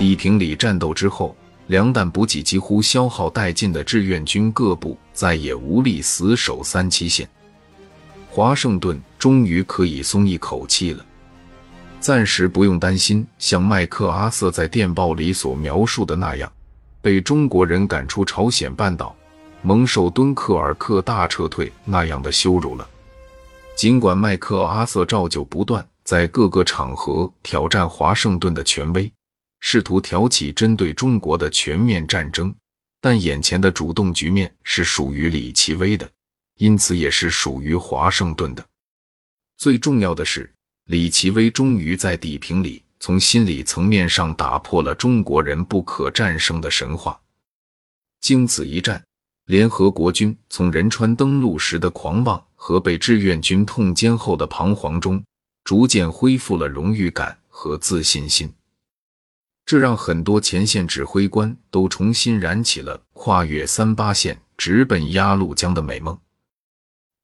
砥平里战斗之后，粮弹补给几乎消耗殆尽的志愿军各部再也无力死守三七线，华盛顿终于可以松一口气了，暂时不用担心像麦克阿瑟在电报里所描述的那样，被中国人赶出朝鲜半岛。蒙受敦刻尔克大撤退那样的羞辱了。尽管麦克阿瑟照旧不断在各个场合挑战华盛顿的权威，试图挑起针对中国的全面战争，但眼前的主动局面是属于李奇微的，因此也是属于华盛顿的。最重要的是，李奇微终于在底平里从心理层面上打破了中国人不可战胜的神话。经此一战。联合国军从仁川登陆时的狂妄和被志愿军痛歼后的彷徨中，逐渐恢复了荣誉感和自信心。这让很多前线指挥官都重新燃起了跨越三八线直奔鸭绿江的美梦。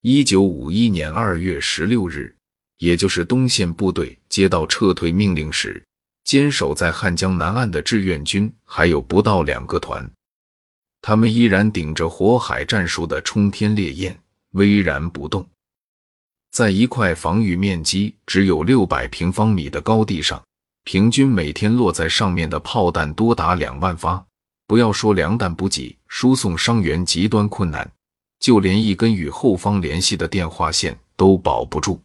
一九五一年二月十六日，也就是东线部队接到撤退命令时，坚守在汉江南岸的志愿军还有不到两个团。他们依然顶着火海战术的冲天烈焰，巍然不动，在一块防御面积只有六百平方米的高地上，平均每天落在上面的炮弹多达两万发。不要说粮弹补给、输送伤员极端困难，就连一根与后方联系的电话线都保不住。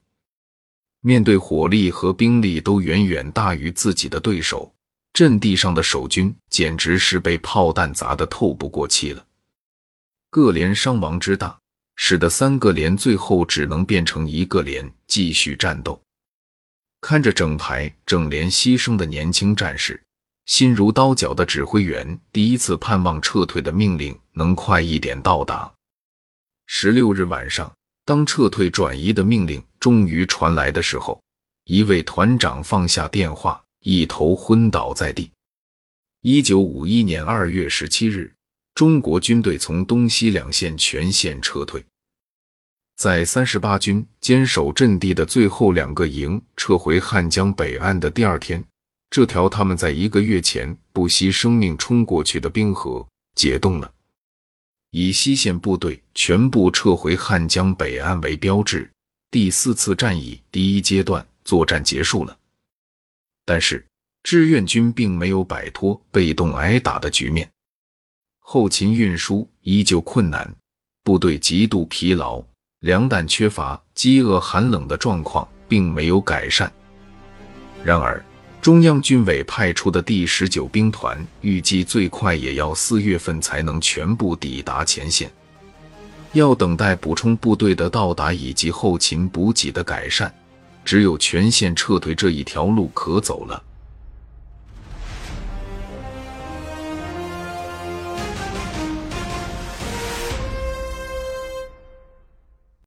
面对火力和兵力都远远大于自己的对手。阵地上的守军简直是被炮弹砸得透不过气了，各连伤亡之大，使得三个连最后只能变成一个连继续战斗。看着整排整连牺牲的年轻战士，心如刀绞的指挥员第一次盼望撤退的命令能快一点到达。十六日晚上，当撤退转移的命令终于传来的时候，一位团长放下电话。一头昏倒在地。一九五一年二月十七日，中国军队从东西两线全线撤退。在三十八军坚守阵地的最后两个营撤回汉江北岸的第二天，这条他们在一个月前不惜生命冲过去的冰河解冻了。以西线部队全部撤回汉江北岸为标志，第四次战役第一阶段作战结束了。但是志愿军并没有摆脱被动挨打的局面，后勤运输依旧困难，部队极度疲劳，粮弹缺乏，饥饿寒冷的状况并没有改善。然而，中央军委派出的第十九兵团预计最快也要四月份才能全部抵达前线，要等待补充部队的到达以及后勤补给的改善。只有全线撤退这一条路可走了。